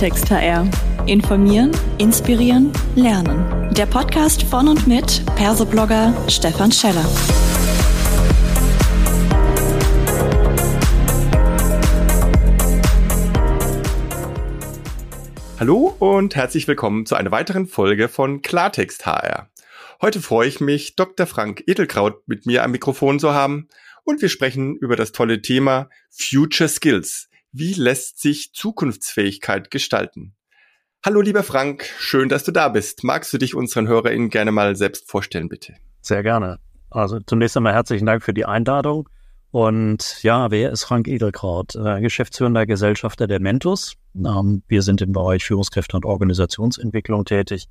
Klartext HR. Informieren, inspirieren, lernen. Der Podcast von und mit Persoblogger Stefan Scheller. Hallo und herzlich willkommen zu einer weiteren Folge von Klartext HR. Heute freue ich mich, Dr. Frank Edelkraut mit mir am Mikrofon zu haben und wir sprechen über das tolle Thema Future Skills. Wie lässt sich Zukunftsfähigkeit gestalten? Hallo lieber Frank, schön, dass du da bist. Magst du dich unseren HörerInnen gerne mal selbst vorstellen, bitte? Sehr gerne. Also zunächst einmal herzlichen Dank für die Einladung. Und ja, wer ist Frank Edelkraut? Äh, Geschäftsführender Gesellschafter der Mentus. Ähm, wir sind im Bereich Führungskräfte und Organisationsentwicklung tätig.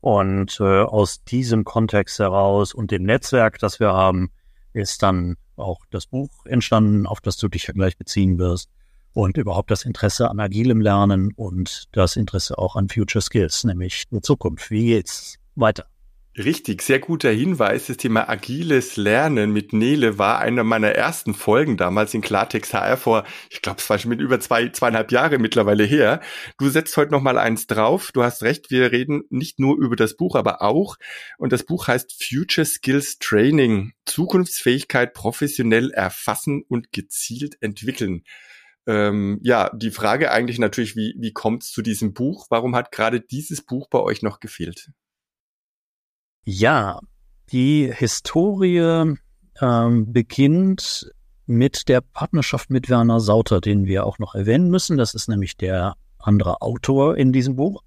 Und äh, aus diesem Kontext heraus und dem Netzwerk, das wir haben, ist dann auch das Buch entstanden, auf das du dich ja gleich beziehen wirst und überhaupt das Interesse an agilem Lernen und das Interesse auch an Future Skills, nämlich die Zukunft. Wie geht's weiter? Richtig, sehr guter Hinweis. Das Thema agiles Lernen mit Nele war einer meiner ersten Folgen damals in Klartext HR vor, ich glaube, es war schon mit über zwei, zweieinhalb Jahre mittlerweile her. Du setzt heute noch mal eins drauf. Du hast recht, wir reden nicht nur über das Buch, aber auch, und das Buch heißt Future Skills Training, Zukunftsfähigkeit professionell erfassen und gezielt entwickeln. Ähm, ja, die Frage eigentlich natürlich, wie, wie kommt es zu diesem Buch? Warum hat gerade dieses Buch bei euch noch gefehlt? Ja, die Historie ähm, beginnt mit der Partnerschaft mit Werner Sauter, den wir auch noch erwähnen müssen. Das ist nämlich der andere Autor in diesem Buch.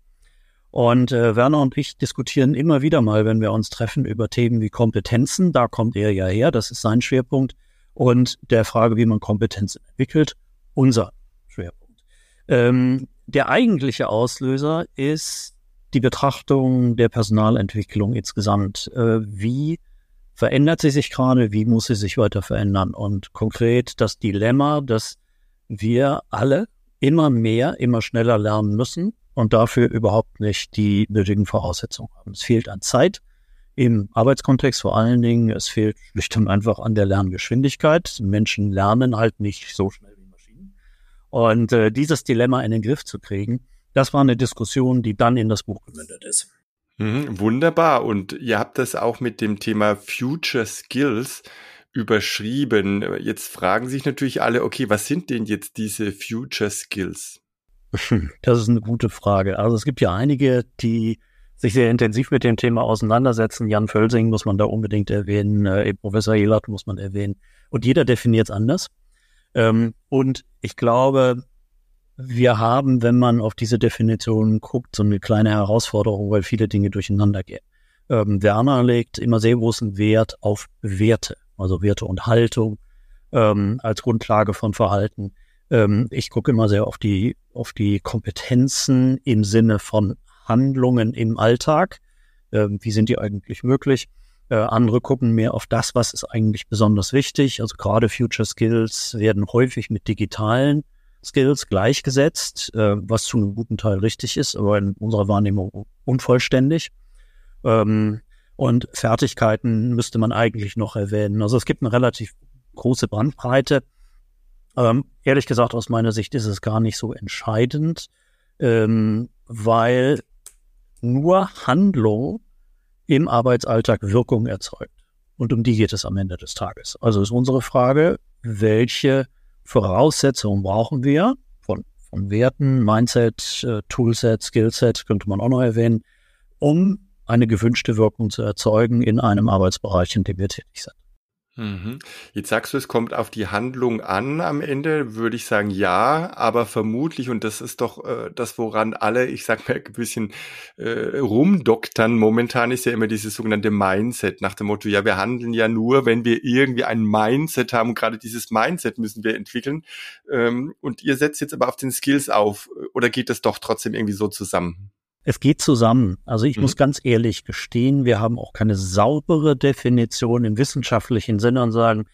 Und äh, Werner und ich diskutieren immer wieder mal, wenn wir uns treffen, über Themen wie Kompetenzen. Da kommt er ja her, das ist sein Schwerpunkt. Und der Frage, wie man Kompetenzen entwickelt, unser Schwerpunkt. Ähm, der eigentliche Auslöser ist die Betrachtung der Personalentwicklung insgesamt. Äh, wie verändert sie sich gerade? Wie muss sie sich weiter verändern? Und konkret das Dilemma, dass wir alle immer mehr, immer schneller lernen müssen und dafür überhaupt nicht die nötigen Voraussetzungen haben. Es fehlt an Zeit im Arbeitskontext vor allen Dingen. Es fehlt schlicht und einfach an der Lerngeschwindigkeit. Menschen lernen halt nicht so schnell. Und äh, dieses Dilemma in den Griff zu kriegen, das war eine Diskussion, die dann in das Buch gemündet ist. Mhm, wunderbar. Und ihr habt das auch mit dem Thema Future Skills überschrieben. Jetzt fragen sich natürlich alle, okay, was sind denn jetzt diese Future Skills? Das ist eine gute Frage. Also es gibt ja einige, die sich sehr intensiv mit dem Thema auseinandersetzen. Jan Völsing muss man da unbedingt erwähnen, äh, Professor Jelert muss man erwähnen. Und jeder definiert es anders. Ähm, und ich glaube, wir haben, wenn man auf diese Definition guckt, so eine kleine Herausforderung, weil viele Dinge durcheinander gehen. Ähm, Werner legt immer sehr großen Wert auf Werte, also Werte und Haltung ähm, als Grundlage von Verhalten. Ähm, ich gucke immer sehr auf die, auf die Kompetenzen im Sinne von Handlungen im Alltag. Ähm, wie sind die eigentlich möglich? Äh, andere gucken mehr auf das, was ist eigentlich besonders wichtig. Also gerade Future Skills werden häufig mit digitalen Skills gleichgesetzt, äh, was zu einem guten Teil richtig ist, aber in unserer Wahrnehmung unvollständig. Ähm, und Fertigkeiten müsste man eigentlich noch erwähnen. Also es gibt eine relativ große Bandbreite. Ähm, ehrlich gesagt, aus meiner Sicht ist es gar nicht so entscheidend, ähm, weil nur Handlung im Arbeitsalltag Wirkung erzeugt. Und um die geht es am Ende des Tages. Also ist unsere Frage, welche Voraussetzungen brauchen wir von, von Werten, Mindset, äh, Toolset, Skillset, könnte man auch noch erwähnen, um eine gewünschte Wirkung zu erzeugen in einem Arbeitsbereich, in dem wir tätig sind. Mhm. Jetzt sagst du, es kommt auf die Handlung an am Ende, würde ich sagen ja, aber vermutlich, und das ist doch äh, das, woran alle, ich sag mal, ein bisschen äh, rumdoktern, momentan ist ja immer dieses sogenannte Mindset, nach dem Motto, ja, wir handeln ja nur, wenn wir irgendwie ein Mindset haben, und gerade dieses Mindset müssen wir entwickeln. Ähm, und ihr setzt jetzt aber auf den Skills auf, oder geht das doch trotzdem irgendwie so zusammen? Es geht zusammen. Also ich mhm. muss ganz ehrlich gestehen, wir haben auch keine saubere Definition im wissenschaftlichen Sinne und sagen,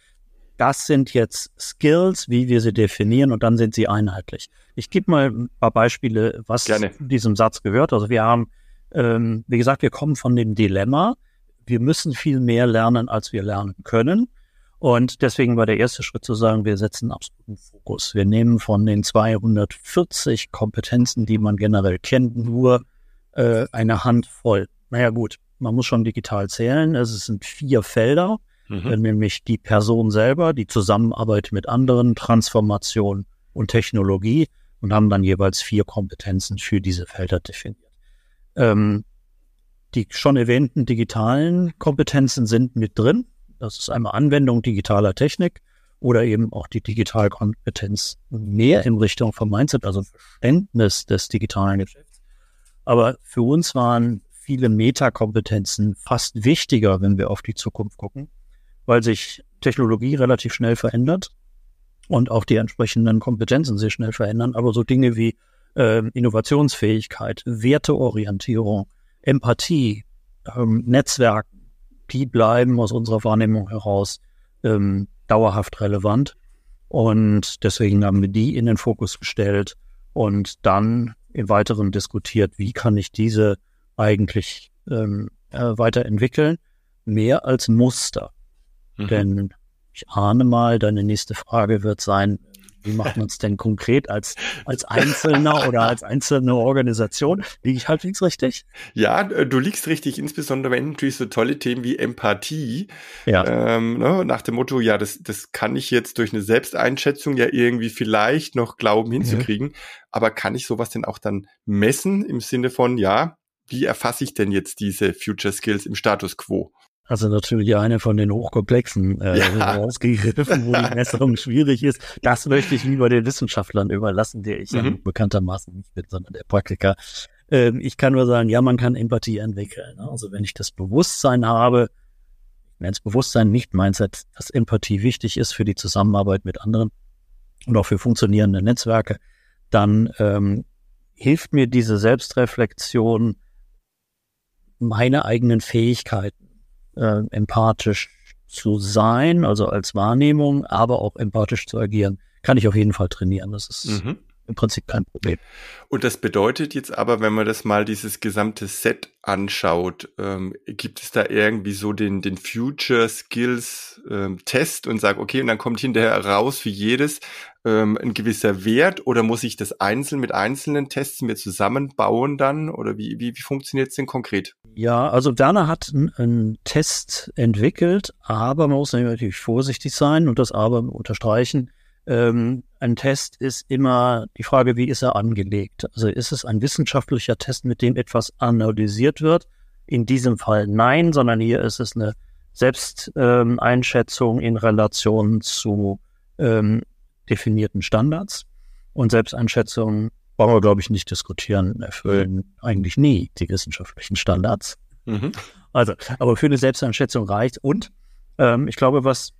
das sind jetzt Skills, wie wir sie definieren und dann sind sie einheitlich. Ich gebe mal ein paar Beispiele, was Gerne. zu diesem Satz gehört. Also wir haben, ähm, wie gesagt, wir kommen von dem Dilemma, wir müssen viel mehr lernen, als wir lernen können. Und deswegen war der erste Schritt zu sagen, wir setzen absoluten Fokus. Wir nehmen von den 240 Kompetenzen, die man generell kennt, nur äh, eine Handvoll. Naja gut, man muss schon digital zählen. Es sind vier Felder, mhm. nämlich die Person selber, die Zusammenarbeit mit anderen, Transformation und Technologie und haben dann jeweils vier Kompetenzen für diese Felder definiert. Ähm, die schon erwähnten digitalen Kompetenzen sind mit drin. Das ist einmal Anwendung digitaler Technik oder eben auch die Digitalkompetenz mehr in Richtung vom Mindset, also Verständnis des digitalen Geschäfts. Aber für uns waren viele Metakompetenzen fast wichtiger, wenn wir auf die Zukunft gucken, weil sich Technologie relativ schnell verändert und auch die entsprechenden Kompetenzen sich schnell verändern. Aber so Dinge wie äh, Innovationsfähigkeit, Werteorientierung, Empathie, ähm, Netzwerk, die bleiben aus unserer Wahrnehmung heraus ähm, dauerhaft relevant. Und deswegen haben wir die in den Fokus gestellt und dann im Weiteren diskutiert, wie kann ich diese eigentlich ähm, äh, weiterentwickeln, mehr als Muster. Mhm. Denn ich ahne mal, deine nächste Frage wird sein, wie macht man es denn konkret als, als Einzelner oder als einzelne Organisation? Liege ich halbwegs richtig? Ja, äh, du liegst richtig, insbesondere wenn natürlich so tolle Themen wie Empathie, ja. ähm, ne, nach dem Motto, ja, das, das kann ich jetzt durch eine Selbsteinschätzung ja irgendwie vielleicht noch glauben hinzukriegen, mhm. aber kann ich sowas denn auch dann messen im Sinne von, ja, wie erfasse ich denn jetzt diese Future Skills im Status quo? Also natürlich eine von den hochkomplexen äh, ja. rausgegriffen, wo die Messung schwierig ist. Das möchte ich lieber den Wissenschaftlern überlassen, der ich mhm. ja bekanntermaßen nicht bin, sondern der Praktiker. Ähm, ich kann nur sagen, ja, man kann Empathie entwickeln. Ne? Also wenn ich das Bewusstsein habe, wenn es Bewusstsein nicht Mindset, dass Empathie wichtig ist für die Zusammenarbeit mit anderen und auch für funktionierende Netzwerke, dann ähm, hilft mir diese Selbstreflexion, meine eigenen Fähigkeiten äh, empathisch zu sein, also als Wahrnehmung, aber auch empathisch zu agieren, kann ich auf jeden Fall trainieren. Das ist mhm. Im Prinzip kein Problem. Und das bedeutet jetzt aber, wenn man das mal dieses gesamte Set anschaut, ähm, gibt es da irgendwie so den, den Future Skills ähm, Test und sagt, okay, und dann kommt hinterher raus für jedes ähm, ein gewisser Wert oder muss ich das einzeln mit einzelnen Tests mir zusammenbauen dann oder wie, wie, wie funktioniert es denn konkret? Ja, also Werner hat einen Test entwickelt, aber man muss natürlich vorsichtig sein und das aber unterstreichen. Ähm, ein Test ist immer die Frage, wie ist er angelegt? Also ist es ein wissenschaftlicher Test, mit dem etwas analysiert wird? In diesem Fall nein, sondern hier ist es eine Selbsteinschätzung ähm, in Relation zu ähm, definierten Standards. Und Selbsteinschätzungen brauchen wir, glaube ich, nicht diskutieren, erfüllen eigentlich nie die wissenschaftlichen Standards. Mhm. Also, aber für eine Selbsteinschätzung reicht. Und ähm, ich glaube, was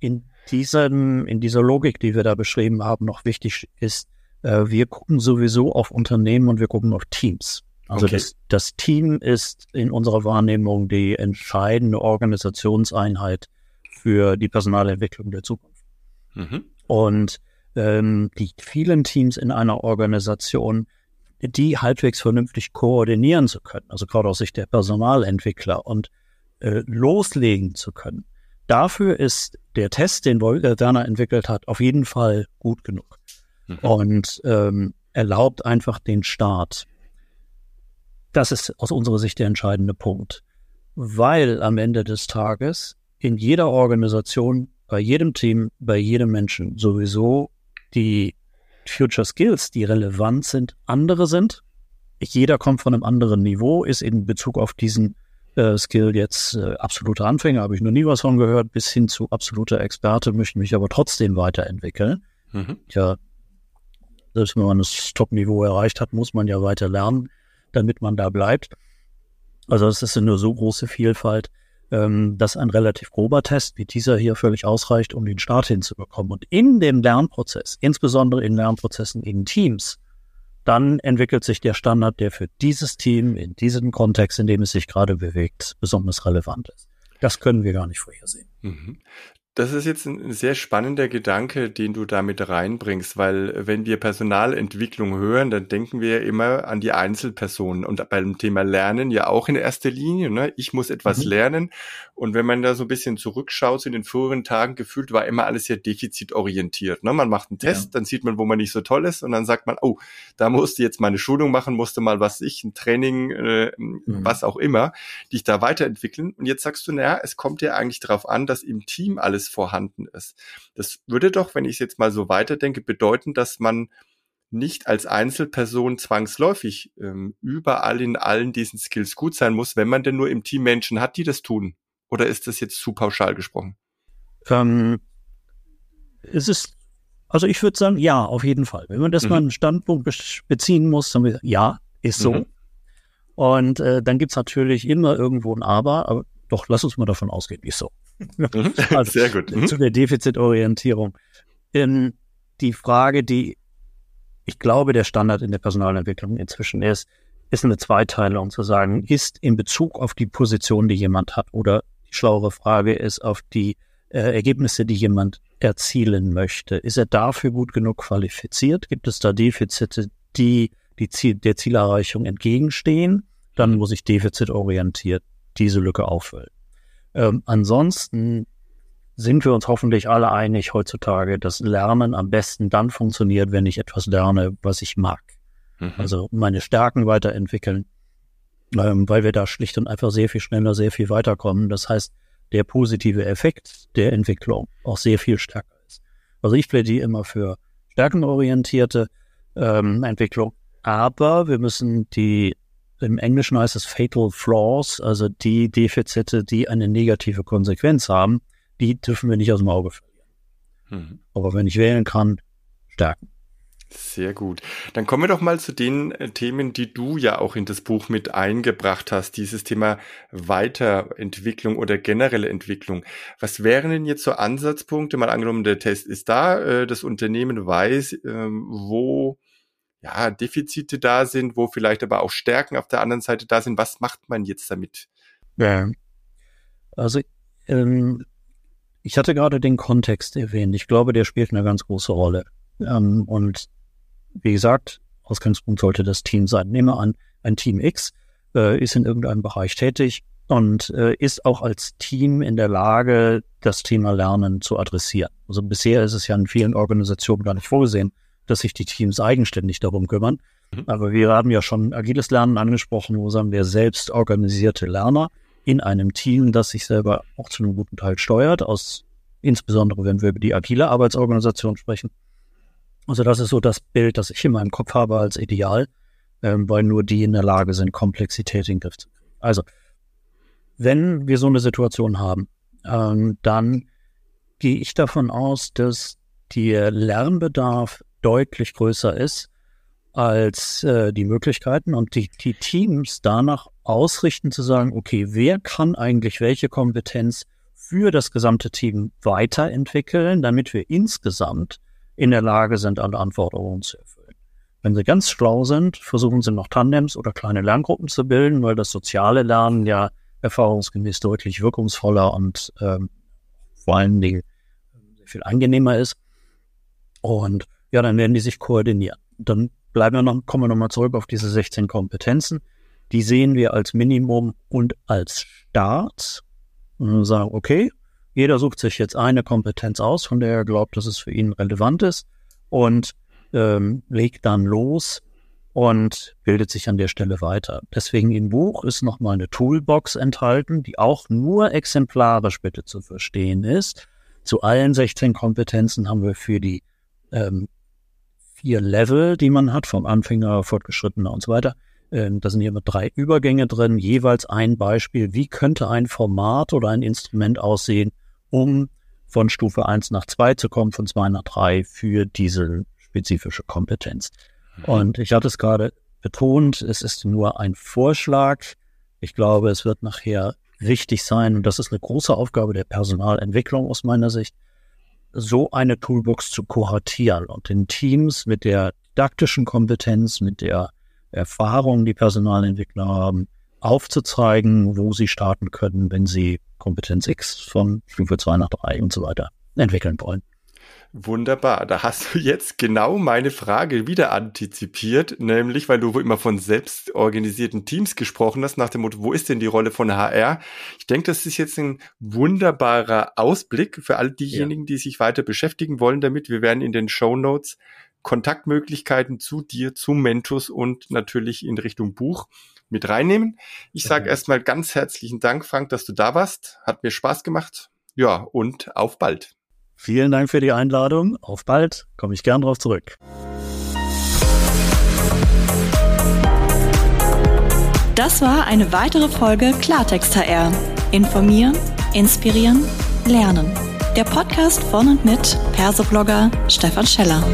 in diesem, in dieser Logik, die wir da beschrieben haben, noch wichtig ist, äh, wir gucken sowieso auf Unternehmen und wir gucken auf Teams. Also okay. das, das Team ist in unserer Wahrnehmung die entscheidende Organisationseinheit für die Personalentwicklung der Zukunft. Mhm. Und ähm, die vielen Teams in einer Organisation, die halbwegs vernünftig koordinieren zu können, also gerade aus Sicht der Personalentwickler und äh, loslegen zu können. Dafür ist der Test, den äh, Werner entwickelt hat, auf jeden Fall gut genug mhm. und ähm, erlaubt einfach den Start. Das ist aus unserer Sicht der entscheidende Punkt, weil am Ende des Tages in jeder Organisation bei jedem Team, bei jedem Menschen sowieso die Future Skills, die relevant sind, andere sind. Jeder kommt von einem anderen Niveau, ist in Bezug auf diesen Skill jetzt äh, absoluter Anfänger, habe ich noch nie was von gehört, bis hin zu absoluter Experte, möchte mich aber trotzdem weiterentwickeln. Mhm. Ja, selbst wenn man das Top-Niveau erreicht hat, muss man ja weiter lernen, damit man da bleibt. Also es ist eine so große Vielfalt, ähm, dass ein relativ grober Test wie dieser hier völlig ausreicht, um den Start hinzubekommen. Und in dem Lernprozess, insbesondere in Lernprozessen in Teams, dann entwickelt sich der Standard, der für dieses Team in diesem Kontext, in dem es sich gerade bewegt, besonders relevant ist. Das können wir gar nicht vorhersehen. Mhm Das ist jetzt ein sehr spannender Gedanke, den du damit reinbringst, weil wenn wir Personalentwicklung hören, dann denken wir immer an die Einzelpersonen und beim Thema Lernen ja auch in erster Linie. Ne? Ich muss etwas mhm. lernen und wenn man da so ein bisschen zurückschaut in den früheren Tagen, gefühlt war immer alles sehr defizitorientiert. Ne? Man macht einen Test, ja. dann sieht man, wo man nicht so toll ist und dann sagt man, oh, da musste jetzt meine Schulung machen, musste mal was ich, ein Training, äh, mhm. was auch immer, die ich da weiterentwickeln. Und jetzt sagst du, naja, es kommt ja eigentlich darauf an, dass im Team alles vorhanden ist. Das würde doch, wenn ich es jetzt mal so weiterdenke, bedeuten, dass man nicht als Einzelperson zwangsläufig ähm, überall in allen diesen Skills gut sein muss, wenn man denn nur im Team Menschen hat, die das tun. Oder ist das jetzt zu pauschal gesprochen? Ähm, es ist, also ich würde sagen, ja, auf jeden Fall. Wenn man das mhm. mal einen Standpunkt beziehen muss, dann wir, ja, ist so. Mhm. Und äh, dann gibt's natürlich immer irgendwo ein Aber, aber doch, lass uns mal davon ausgehen, ist so. Mhm. also, Sehr gut. Mhm. Zu der Defizitorientierung. Ähm, die Frage, die ich glaube, der Standard in der Personalentwicklung inzwischen ist, ist eine Zweiteilung zu sagen, ist in Bezug auf die Position, die jemand hat, oder die schlauere Frage ist auf die äh, Ergebnisse, die jemand erzielen möchte. Ist er dafür gut genug qualifiziert? Gibt es da Defizite, die, die Ziel, der Zielerreichung entgegenstehen? Dann muss ich defizitorientiert diese Lücke auffüllen. Ähm, ansonsten sind wir uns hoffentlich alle einig heutzutage, dass Lernen am besten dann funktioniert, wenn ich etwas lerne, was ich mag. Mhm. Also meine Stärken weiterentwickeln, ähm, weil wir da schlicht und einfach sehr viel schneller, sehr viel weiterkommen. Das heißt, der positive Effekt der Entwicklung auch sehr viel stärker ist. Also ich plädiere immer für stärkenorientierte ähm, Entwicklung, aber wir müssen die im Englischen heißt es Fatal Flaws, also die Defizite, die eine negative Konsequenz haben, die dürfen wir nicht aus dem Auge verlieren. Mhm. Aber wenn ich wählen kann, stärken. Sehr gut. Dann kommen wir doch mal zu den äh, Themen, die du ja auch in das Buch mit eingebracht hast. Dieses Thema Weiterentwicklung oder generelle Entwicklung. Was wären denn jetzt so Ansatzpunkte? Mal angenommen, der Test ist da, äh, das Unternehmen weiß, ähm, wo ja, Defizite da sind, wo vielleicht aber auch Stärken auf der anderen Seite da sind. Was macht man jetzt damit? Ja. Also ähm, ich hatte gerade den Kontext erwähnt. Ich glaube, der spielt eine ganz große Rolle. Ähm, und wie gesagt, Ausgangspunkt sollte das Team sein. Nehmen wir an, ein Team X äh, ist in irgendeinem Bereich tätig und äh, ist auch als Team in der Lage, das Thema Lernen zu adressieren. Also bisher ist es ja in vielen Organisationen gar nicht vorgesehen, dass sich die Teams eigenständig darum kümmern. Mhm. Aber wir haben ja schon agiles Lernen angesprochen, wo sagen wir selbst organisierte Lerner in einem Team, das sich selber auch zu einem guten Teil steuert, aus insbesondere wenn wir über die agile Arbeitsorganisation sprechen. Also das ist so das Bild, das ich in meinem Kopf habe als Ideal, ähm, weil nur die in der Lage sind, Komplexität in den Griff zu kriegen. Also, wenn wir so eine Situation haben, ähm, dann gehe ich davon aus, dass der Lernbedarf deutlich größer ist als äh, die Möglichkeiten und die, die Teams danach ausrichten zu sagen, okay, wer kann eigentlich welche Kompetenz für das gesamte Team weiterentwickeln, damit wir insgesamt in der Lage sind, alle Anforderungen zu erfüllen. Wenn sie ganz schlau sind, versuchen sie noch Tandems oder kleine Lerngruppen zu bilden, weil das soziale Lernen ja erfahrungsgemäß deutlich wirkungsvoller und ähm, vor allen Dingen sehr viel angenehmer ist. Und ja, dann werden die sich koordinieren. Dann bleiben wir noch, kommen wir nochmal zurück auf diese 16 Kompetenzen. Die sehen wir als Minimum und als Start. Und sagen, okay, jeder sucht sich jetzt eine Kompetenz aus, von der er glaubt, dass es für ihn relevant ist und ähm, legt dann los und bildet sich an der Stelle weiter. Deswegen im Buch ist nochmal eine Toolbox enthalten, die auch nur exemplarisch bitte zu verstehen ist. Zu allen 16 Kompetenzen haben wir für die ähm, vier Level, die man hat, vom Anfänger, Fortgeschrittener und so weiter. Ähm, da sind hier immer drei Übergänge drin, jeweils ein Beispiel. Wie könnte ein Format oder ein Instrument aussehen, um von Stufe 1 nach 2 zu kommen, von 2 nach 3 für diese spezifische Kompetenz. Mhm. Und ich hatte es gerade betont, es ist nur ein Vorschlag. Ich glaube, es wird nachher wichtig sein, und das ist eine große Aufgabe der Personalentwicklung aus meiner Sicht, so eine Toolbox zu kohortieren und den Teams mit der didaktischen Kompetenz, mit der Erfahrung, die Personalentwickler haben, aufzuzeigen, wo sie starten können, wenn sie Kompetenz X von Stufe 2 nach 3 und so weiter entwickeln wollen. Wunderbar, da hast du jetzt genau meine Frage wieder antizipiert, nämlich weil du immer von selbstorganisierten Teams gesprochen hast, nach dem Motto, wo ist denn die Rolle von HR? Ich denke, das ist jetzt ein wunderbarer Ausblick für all diejenigen, ja. die sich weiter beschäftigen wollen damit. Wir werden in den Show Notes Kontaktmöglichkeiten zu dir, zu Mentos und natürlich in Richtung Buch mit reinnehmen. Ich sage ja. erstmal ganz herzlichen Dank, Frank, dass du da warst. Hat mir Spaß gemacht. Ja, und auf bald. Vielen Dank für die Einladung. Auf bald. Komme ich gern drauf zurück. Das war eine weitere Folge Klartext HR. Informieren, inspirieren, lernen. Der Podcast von und mit Persoblogger Stefan Scheller.